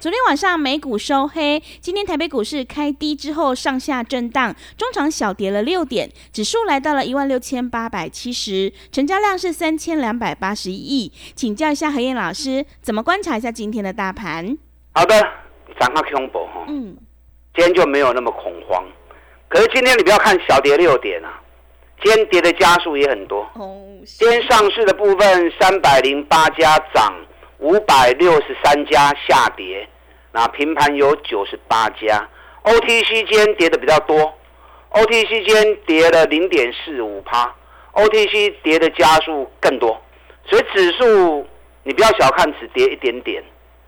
昨天晚上美股收黑，今天台北股市开低之后上下震荡，中场小跌了六点，指数来到了一万六千八百七十，成交量是三千两百八十一亿。请教一下何燕老师，怎么观察一下今天的大盘？好的，涨它恐怖哈，嗯，今天就没有那么恐慌。可是今天你不要看小跌六点啊，今天跌的家数也很多。哦，今天上市的部分三百零八家涨。五百六十三家下跌，那平盘有九十八家，OTC 间跌的比较多，OTC 间跌了零点四五趴，OTC 跌的家数更多，所以指数你不要小看只跌一点点，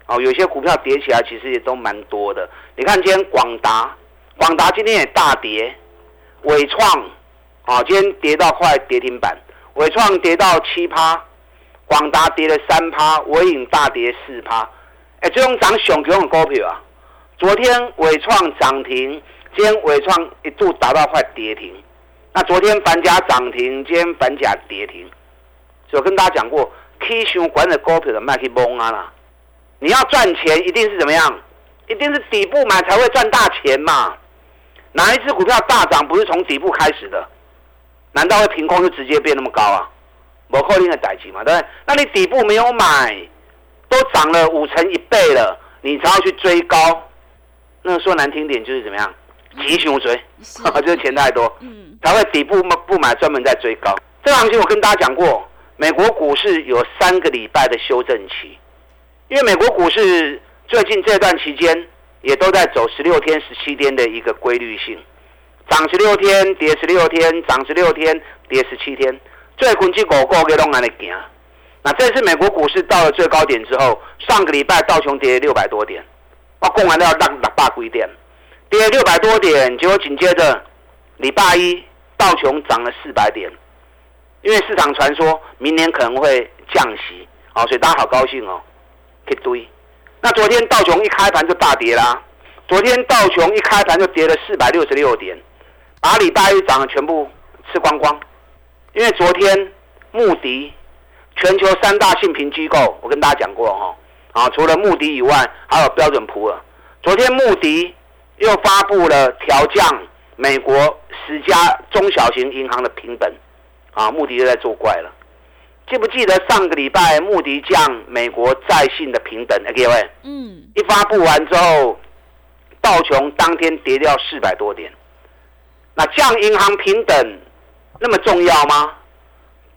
哦，有些股票跌起来其实也都蛮多的。你看今天广达，广达今天也大跌，伟创，啊，今天跌到快跌停板，伟创跌到七趴。广达跌了三趴，伟影大跌四趴，哎，这种涨熊熊的股票啊！昨天伟创涨停，今天伟创一度达到快跌停。那昨天反甲涨停，今天反甲跌停。我跟大家讲过，K 熊管的股票的卖去蒙啊啦！你要赚钱，一定是怎么样？一定是底部买才会赚大钱嘛！哪一只股票大涨不是从底部开始的？难道会凭空就直接变那么高啊？某扣令的代级嘛，对不对？那你底部没有买，都涨了五成一倍了，你才要去追高。那说难听点就是怎么样，急熊追，就是钱太多，嗯，才会底部不买，专门在追高。这个行情我跟大家讲过，美国股市有三个礼拜的修正期，因为美国股市最近这段期间也都在走十六天、十七天的一个规律性，涨十六天，跌十六天，涨十六天，跌十七天。最近这五个月拢安尼行，那这次美国股市到了最高点之后，上个礼拜道琼跌六百多点，我讲完都要让六百几点，跌六百多点，结果紧接着礼拜一道琼涨了四百点，因为市场传说明年可能会降息，哦，所以大家好高兴哦，一堆。那昨天道琼一开盘就大跌啦，昨天道琼一开盘就跌了四百六十六点，把礼拜一涨的全部吃光光。因为昨天穆迪全球三大信评机构，我跟大家讲过哈，啊，除了穆迪以外，还有标准普尔。昨天穆迪又发布了调降美国十家中小型银行的平本，啊，穆迪又在作怪了。记不记得上个礼拜穆迪降美国在信的平等？各位，嗯，一发布完之后，道琼当天跌掉四百多点。那降银行平等。那么重要吗？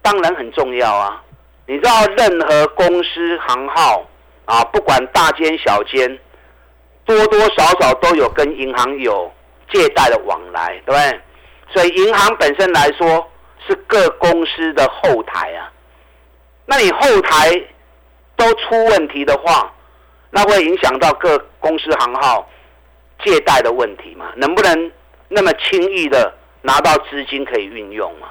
当然很重要啊！你知道，任何公司行号啊，不管大间小间，多多少少都有跟银行有借贷的往来，对不对？所以银行本身来说是各公司的后台啊。那你后台都出问题的话，那会影响到各公司行号借贷的问题嘛？能不能那么轻易的？拿到资金可以运用嘛？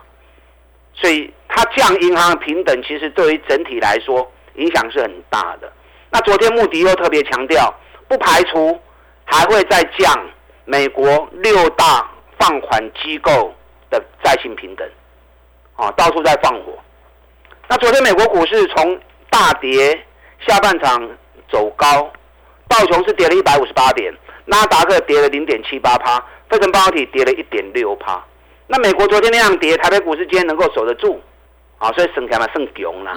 所以它降银行的平等，其实对于整体来说影响是很大的。那昨天穆迪又特别强调，不排除还会再降美国六大放款机构的债信平等，啊，到处在放火。那昨天美国股市从大跌，下半场走高，道琼是跌了一百五十八点，纳达克跌了零点七八趴。汇成半导体跌了一点六趴，那美国昨天那样跌，台北股市今天能够守得住，啊，所以省下来剩穷了，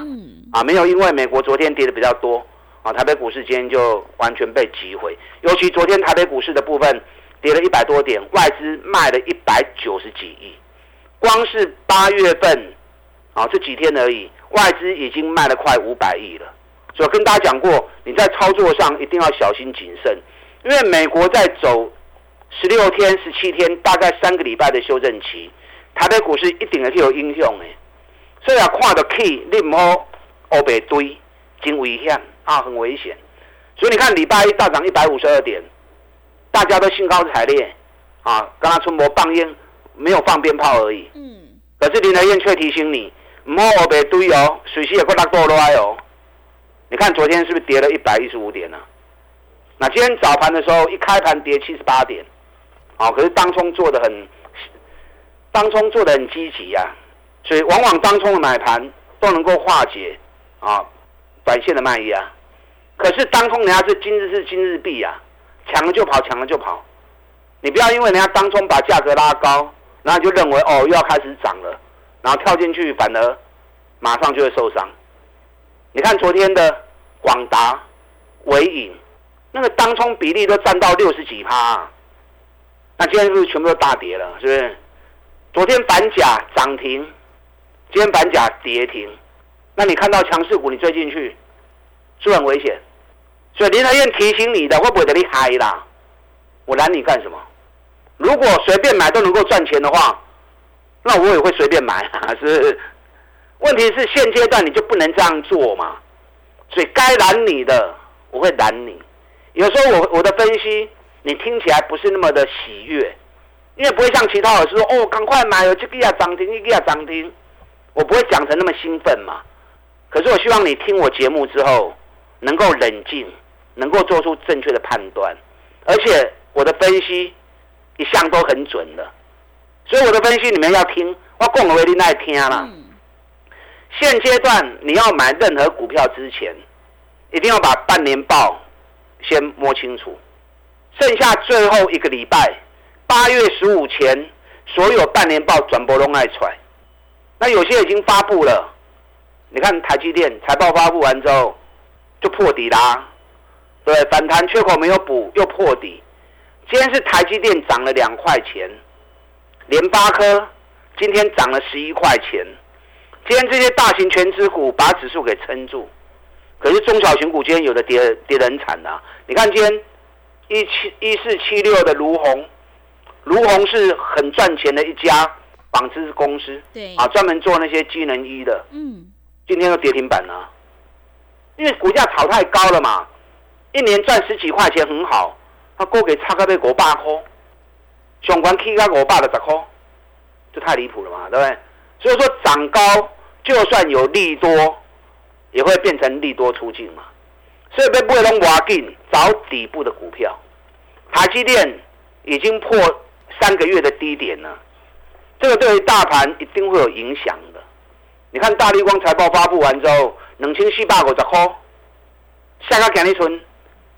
啊，没有因为美国昨天跌的比较多，啊，台北股市今天就完全被击毁。尤其昨天台北股市的部分跌了一百多点，外资卖了一百九十几亿，光是八月份，啊，这几天而已，外资已经卖了快五百亿了。所以跟大家讲过，你在操作上一定要小心谨慎，因为美国在走。十六天、十七天，大概三个礼拜的修正期，台北股市一定会有影响的。所以啊，看到 K，你唔好乌白堆，真危险啊，很危险。所以你看礼拜一大涨一百五十二点，大家都兴高采烈啊，刚刚春波放烟，没有放鞭炮而已。嗯。可是林德燕却提醒你，唔好乌白堆哦，水势也快拉过来哦。你看昨天是不是跌了一百一十五点呢？那今天早盘的时候，一开盘跌七十八点，啊，可是当冲做的很，当冲做的很积极呀，所以往往当冲的买盘都能够化解啊短线的卖压，可是当冲人家是今日是今日币呀，抢了就跑，抢了就跑，你不要因为人家当冲把价格拉高，然后就认为哦又要开始涨了，然后跳进去反而马上就会受伤。你看昨天的广达、伟影。那个当冲比例都占到六十几趴，那今天是不是全部都大跌了？是不是？昨天板甲涨停，今天板甲跌停，那你看到强势股你追进去，是不是很危险？所以林台燕提醒你的，会不会等你嗨啦？我拦你干什么？如果随便买都能够赚钱的话，那我也会随便买啊！是，问题是现阶段你就不能这样做嘛？所以该拦你的，我会拦你。有时候我我的分析你听起来不是那么的喜悦，因为不会像其他老师说哦，赶快买，这个要涨停，一个要涨停，我不会讲成那么兴奋嘛。可是我希望你听我节目之后能够冷静，能够做出正确的判断，而且我的分析一向都很准的，所以我的分析你们要听，我讲的为你爱听啦。现阶段你要买任何股票之前，一定要把半年报。先摸清楚，剩下最后一个礼拜，八月十五前，所有半年报转播都爱出来。那有些已经发布了，你看台积电财报发布完之后就破底啦，对，反弹缺口没有补又破底。今天是台积电涨了两块钱，联发科今天涨了十一块钱。今天这些大型全资股把指数给撑住。可是中小型股今天有的跌跌得很惨呐！你看今天一七一四七六的卢红，卢红是很赚钱的一家纺织公司，对啊，专门做那些机能衣的。嗯，今天又跌停板了，因为股价炒太高了嘛，一年赚十几块钱很好，他估给差个被五百块，上关 K 个五百的十块，这太离谱了嘛，对不对？所以说涨高就算有利多。也会变成利多出境嘛，所以被不能挖进找底部的股票，台积电已经破三个月的低点了，这个对于大盘一定会有影响的。你看大立光财报发布完之后，两千四百五十块，下个港利村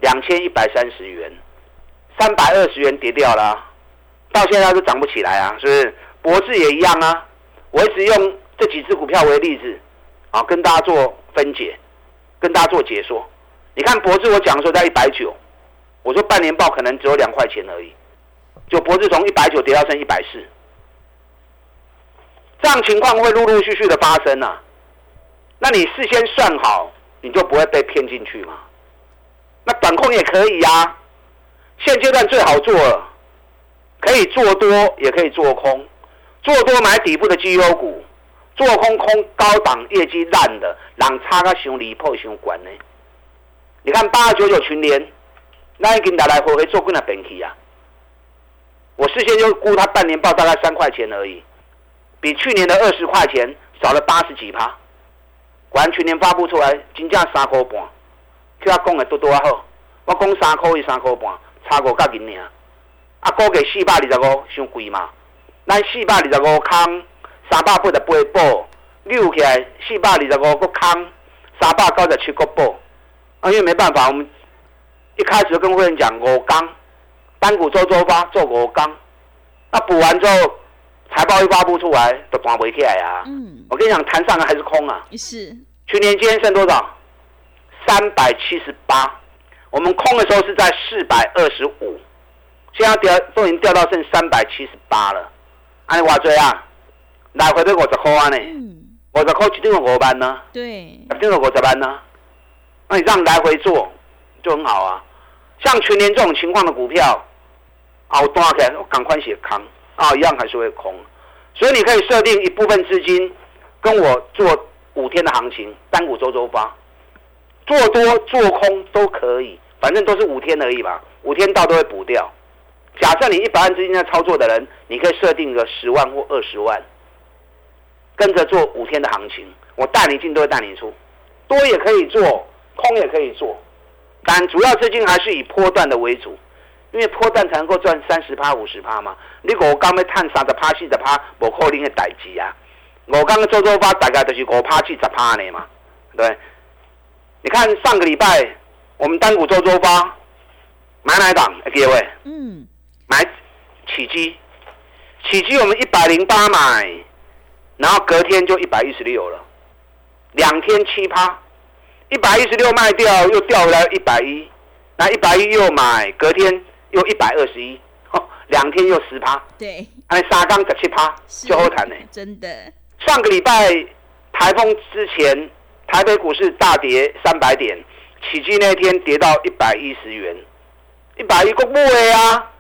两千一百三十元，三百二十元跌掉了，到现在都涨不起来啊，是不是？博智也一样啊，我一直用这几只股票为例子，啊，跟大家做。分解，跟大家做解说。你看博智，我讲的时候在一百九，我说半年报可能只有两块钱而已，就博智从一百九跌到剩一百四，这样情况会陆陆续续的发生啊。那你事先算好，你就不会被骗进去嘛。那短空也可以呀，现阶段最好做了，可以做多也可以做空，做多买底部的绩优股。做空空高档业绩烂的，人差个伤离谱、伤悬呢？你看八二九九群联，那已经来来回回做过那本期啊。我事先就估它半年报大概三块钱而已，比去年的二十块钱少了八十几趴。果然群年发布出来，金价三块半，叫他讲的多多好。我讲三块一三块半，差五角银尔。啊，估计四百二十五伤贵嘛？咱四百二十五空。三百八十八报，扭起来四百二十五个空，三百九十七个报。啊，因为没办法，我们一开始就跟会员讲我刚，单股周周发做五缸，那补完之后，财报一发布出来，都弹不起来啊。嗯。我跟你讲，谈上还是空啊？是。去年今天剩多少？三百七十八。我们空的时候是在四百二十五，现在掉都已经掉到剩三百七十八了。按你话追啊？来回都五十块啊呢，五十块一定有五万呢，对，一定有五十万呢。那你这样来回做就很好啊。像全年这种情况的股票，啊，我断起来，我赶快写康啊，一样还是会空。所以你可以设定一部分资金跟我做五天的行情，单股周周发，做多做空都可以，反正都是五天而已嘛，五天到都会补掉。假设你一百万资金在操作的人，你可以设定个十万或二十万，跟着做五天的行情，我带你进都会带你出，多也可以做，空也可以做，但主要资金还是以波段的为主。因为波段才能够赚三十趴、五十趴嘛。你我刚要探三十趴、四十趴，无可能的代志啊。我刚刚周周发大概就是五趴、七十趴呢嘛。对，你看上个礼拜我们单股周周发买哪档？各位，嗯，买起基，起基我们一百零八买，然后隔天就一百一十六了，两天七趴，一百一十六卖掉又掉回来一百一，那一百一又买，隔天。又一百二十一，两天又十趴，对，哎，沙钢十七趴，就后谈呢。真的，上个礼拜台风之前，台北股市大跌三百点，起基那天跌到一百一十元，一百一公布的啊，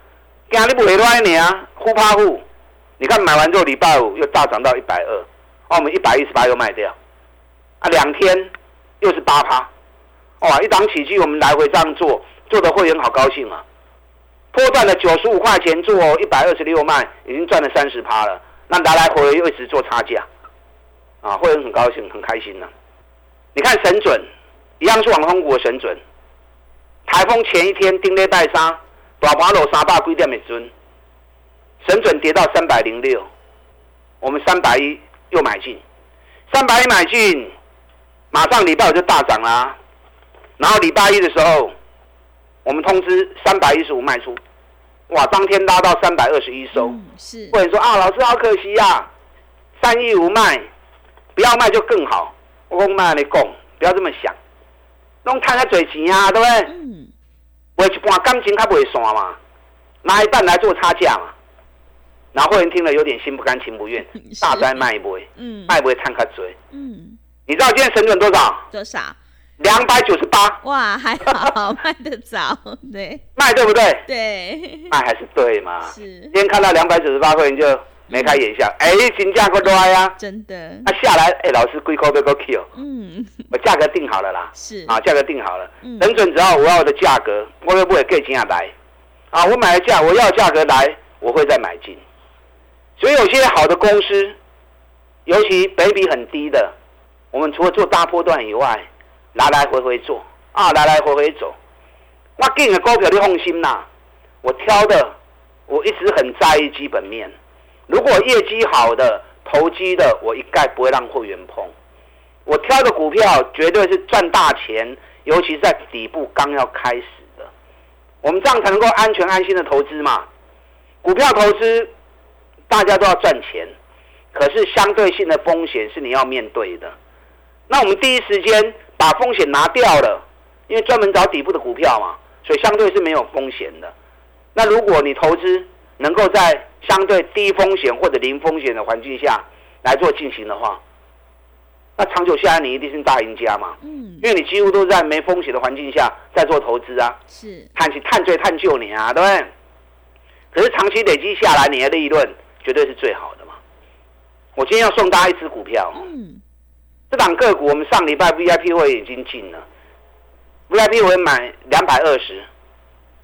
今日不会乱你啊，呼怕呼。你看买完之后礼拜五又大涨到一百二，哦，我们一百一十八又卖掉，啊，两天又是八趴，哇，一档起基我们来回这样做，做的会员好高兴啊。破断了九十五块钱做一百二十六卖，已经赚了三十趴了。那来来回回又一直做差价，啊，会员很高兴很开心呢。你看神准，一样是网通股的神准。台风前一天丁列带沙，大盘落三百几点的尊，神准跌到三百零六，我们三百一又买进，三百一买进，马上礼拜五就大涨啦。然后礼拜一的时候，我们通知三百一十五卖出。哇！当天拉到三百二十一收，是或者说啊，老师好可惜呀，三亿五卖，不要卖就更好。我讲卖你讲，不要这么想，弄摊下嘴钱啊，对不对？嗯。为一半感情他不会散嘛，拿一半来做差价嘛。然后会员听了有点心不甘情不愿，大灾卖一波，嗯，卖不会摊开嘴，嗯。你知道今天成本多少？多少？两百九十八，哇，还好卖得早，对，卖对不对？对，卖还是对嘛？是。今天看到两百九十八块钱就眉开眼笑，哎，金价够多呀，真的。那下来，哎，老师贵扣不够 Q？嗯，我价格定好了啦，是啊，价格定好了，等准只要我要的价格，我会不会给金下来？啊，我买的价，我要价格来，我会再买进。所以有些好的公司，尤其北比很低的，我们除了做大波段以外，来来回回做啊，来来回回走。我给你的股票你放心啦，我挑的我一直很在意基本面。如果业绩好的、投机的，我一概不会让会员碰。我挑的股票绝对是赚大钱，尤其是在底部刚要开始的。我们这样才能够安全安心的投资嘛。股票投资大家都要赚钱，可是相对性的风险是你要面对的。那我们第一时间。把风险拿掉了，因为专门找底部的股票嘛，所以相对是没有风险的。那如果你投资能够在相对低风险或者零风险的环境下来做进行的话，那长久下来你一定是大赢家嘛。嗯。因为你几乎都在没风险的环境下在做投资啊。是。探去探罪探救你啊，对不对？可是长期累积下来，你的利润绝对是最好的嘛。我今天要送大家一只股票。嗯。这档个股，我们上礼拜 VIP 会已经进了，VIP 会买两百二十，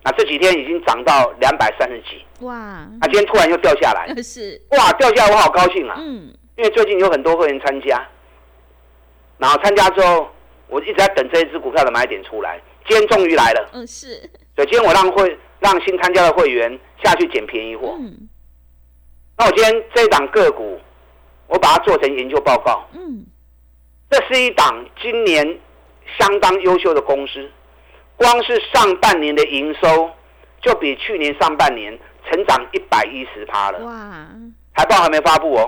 那这几天已经涨到两百三十几，哇！那今天突然又掉下来，是。哇，掉下来我好高兴啊，嗯，因为最近有很多会员参加，然后参加之后，我一直在等这一只股票的买点出来，今天终于来了，嗯，是，所以今天我让会让新参加的会员下去捡便宜货，嗯，那我今天这一档个股，我把它做成研究报告，嗯。这是一档今年相当优秀的公司，光是上半年的营收就比去年上半年成长一百一十趴了。哇！财报还没发布哦。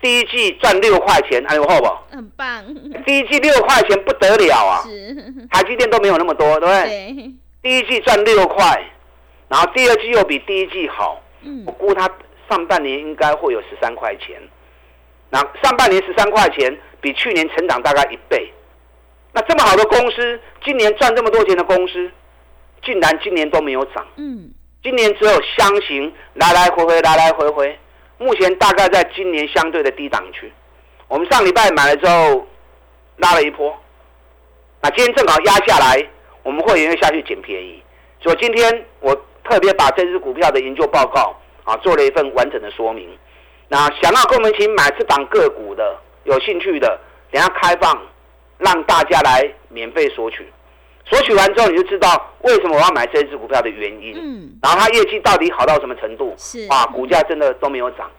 第一季赚六块钱，还有后不？很棒。第一季六块钱不得了啊！是。台积电都没有那么多，对不对？对。第一季赚六块，然后第二季又比第一季好。嗯。我估它上半年应该会有十三块钱。那上半年十三块钱。比去年成长大概一倍，那这么好的公司，今年赚这么多钱的公司，竟然今年都没有涨。嗯，今年只有箱型来来回回，来来回回，目前大概在今年相对的低档区。我们上礼拜买了之后拉了一波，那今天正好压下来，我们会员又下去捡便宜。所以今天我特别把这只股票的研究报告啊做了一份完整的说明。那想要跟我们一起买这档个股的，有兴趣的，等下开放让大家来免费索取。索取完之后，你就知道为什么我要买这只股票的原因。嗯，然后它业绩到底好到什么程度？是啊，股价真的都没有涨，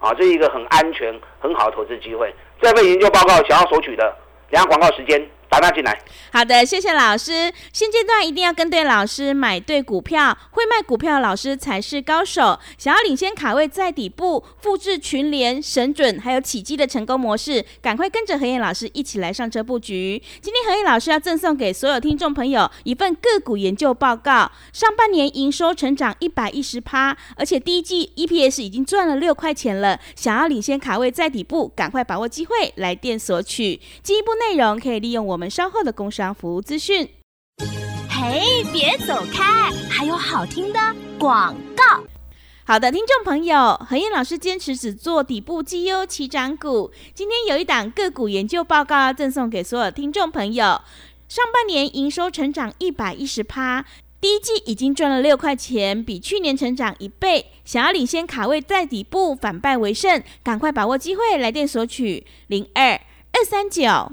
啊，这是一个很安全、很好的投资机会。这份研究报告想要索取的，等下广告时间。打他进来。好的，谢谢老师。现阶段一定要跟对老师，买对股票，会卖股票的老师才是高手。想要领先卡位在底部，复制群联、神准还有起基的成功模式，赶快跟着何燕老师一起来上车布局。今天何燕老师要赠送给所有听众朋友一份个股研究报告，上半年营收成长一百一十趴，而且第一季 EPS 已经赚了六块钱了。想要领先卡位在底部，赶快把握机会来电索取。进一步内容可以利用我们。我们稍后的工商服务资讯。嘿，别走开，还有好听的广告。好的，听众朋友，何燕老师坚持只做底部绩优起涨股。今天有一档个股研究报告要赠送给所有听众朋友。上半年营收成长一百一十趴，第一季已经赚了六块钱，比去年成长一倍。想要领先卡位在底部，反败为胜，赶快把握机会，来电索取零二二三九。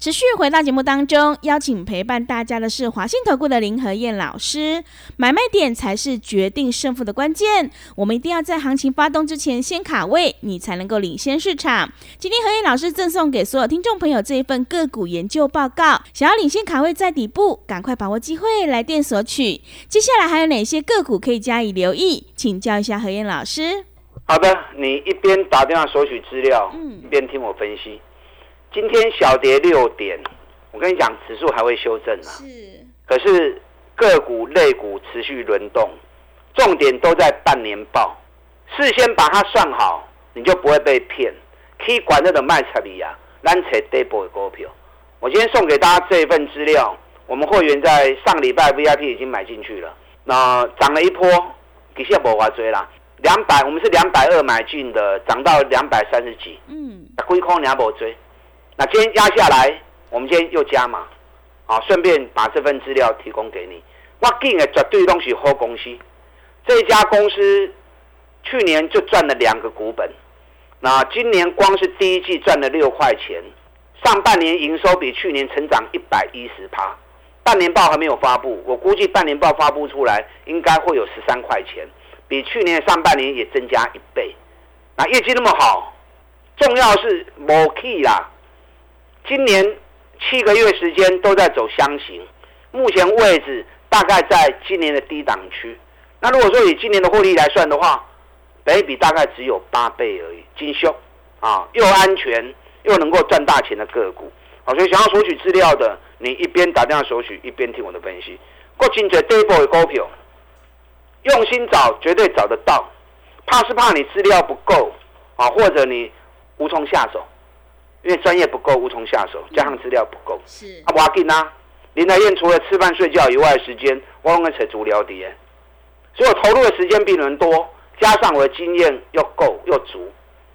持续回到节目当中，邀请陪伴大家的是华信投顾的林和燕老师。买卖点才是决定胜负的关键，我们一定要在行情发动之前先卡位，你才能够领先市场。今天何燕老师赠送给所有听众朋友这一份个股研究报告，想要领先卡位在底部，赶快把握机会来电索取。接下来还有哪些个股可以加以留意？请教一下何燕老师。好的，你一边打电话索取资料，嗯，一边听我分析。今天小跌六点，我跟你讲，指数还会修正啊。是。可是个股、类股持续轮动，重点都在半年报，事先把它算好，你就不会被骗。可以管那种卖彩礼啊，蓝彩 double 的股票。我今天送给大家这一份资料，我们会员在上礼拜 VIP 已经买进去了，那涨了一波，其实也无法追啦。两百，我们是两百二买进的，涨到两百三十几，嗯，亏空你还无追。那今天压下来，我们今天又加码，啊，顺便把这份资料提供给你。我建的绝对东西好公司，这家公司去年就赚了两个股本，那今年光是第一季赚了六块钱，上半年营收比去年成长一百一十趴，半年报还没有发布，我估计半年报发布出来应该会有十三块钱，比去年上半年也增加一倍。那业绩那么好，重要是某 k 啦。今年七个月时间都在走箱型，目前位置大概在今年的低档区。那如果说以今年的获利来算的话，本比大概只有八倍而已，精修啊，又安全又能够赚大钱的个股。好，所以想要索取资料的，你一边打电话索取，一边听我的分析。过境者 d a b 的股票，用心找绝对找得到，怕是怕你资料不够啊，或者你无从下手。因为专业不够，无从下手，加上资料不够。是啊，我紧啊！林台燕除了吃饭睡觉以外，时间我用个扯足疗底，所以我投入的时间比人多，加上我的经验又够又足。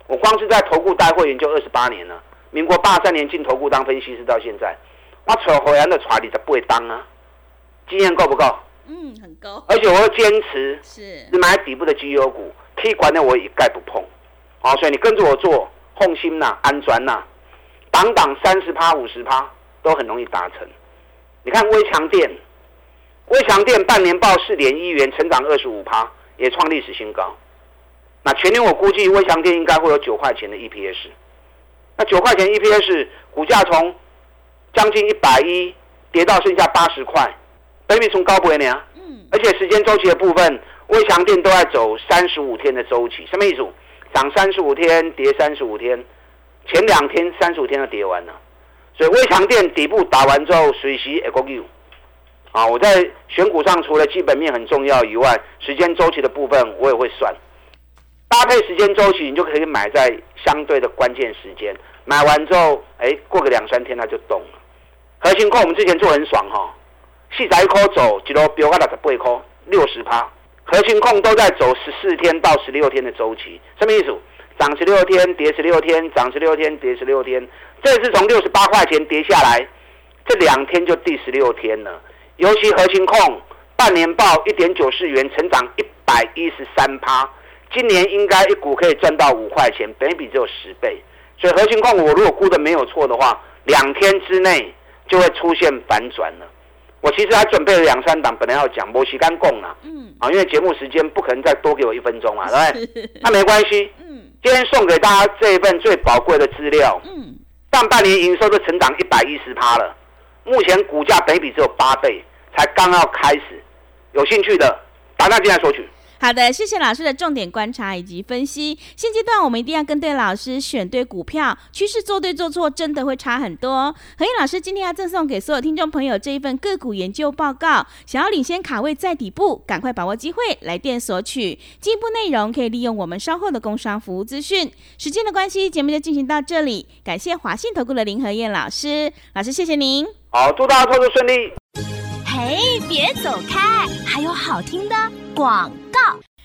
我光是在投顾带会员就二十八年了，民国八三年进投顾当分析师到现在，我扯回来的船你才不会当啊！经验够不够？嗯，很高。而且我会坚持是买底部的绩优股，可以管的我一概不碰。好，所以你跟着我做，放心呐，安全呐。档档三十趴、五十趴都很容易达成。你看微强电，微强电半年报四点一元，成长二十五趴，也创历史新高。那全年我估计微强电应该会有九块钱的 EPS。那九块钱 EPS 股价从将近一百一跌到剩下八十块，北比从高不为呢？嗯。而且时间周期的部分，微强电都在走三十五天的周期，什么意思？涨三十五天，跌三十五天。前两天三十五天都跌完了，所以微强电底部打完之后，随时会过有啊，我在选股上除了基本面很重要以外，时间周期的部分我也会算。搭配时间周期，你就可以买在相对的关键时间。买完之后，哎，过个两三天它就动了。核心控我们之前做很爽哈，细仔一颗走，几多标个六十八颗，六十趴。核心控都在走十四天到十六天的周期，什么意思？涨十六天，跌十六天，涨十六天，跌十六天。这次从六十八块钱跌下来，这两天就第十六天了。尤其核心控半年报一点九四元，成长一百一十三趴，今年应该一股可以赚到五块钱，本比只有十倍。所以核心控我如果估的没有错的话，两天之内就会出现反转了。我其实还准备了两三档，本来要讲摩西干供啊，嗯，啊，因为节目时间不可能再多给我一分钟啊，对不对？那没关系，嗯，今天送给大家这一份最宝贵的资料，嗯，上半年营收都成长一百一十趴了，目前股价倍比只有八倍，才刚要开始，有兴趣的打电话进来索取。好的，谢谢老师的重点观察以及分析。现阶段我们一定要跟对老师，选对股票，趋势做对做错真的会差很多。何燕老师今天要赠送给所有听众朋友这一份个股研究报告，想要领先卡位在底部，赶快把握机会来电索取。进一步内容可以利用我们稍后的工商服务资讯。时间的关系，节目就进行到这里。感谢华信投顾的林何燕老师，老师谢谢您。好，祝大家操作顺利。嘿，别走开，还有好听的广告。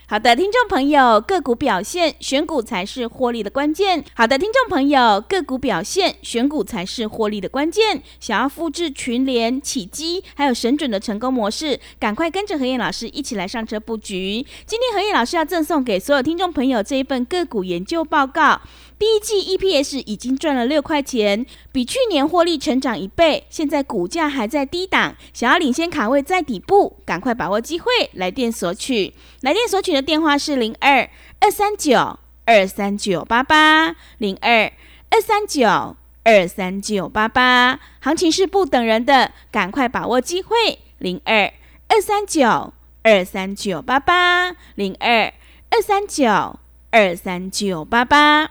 好的，听众朋友，个股表现选股才是获利的关键。好的，听众朋友，个股表现选股才是获利的关键。想要复制群联、起基还有神准的成功模式，赶快跟着何燕老师一起来上车布局。今天何燕老师要赠送给所有听众朋友这一份个股研究报告。第一季 EPS 已经赚了六块钱，比去年获利成长一倍。现在股价还在低档，想要领先卡位在底部，赶快把握机会，来电索取。来电索取的电话是零二二三九二三九八八零二二三九二三九八八。行情是不等人的，赶快把握机会。零二二三九二三九八八零二二三九二三九八八。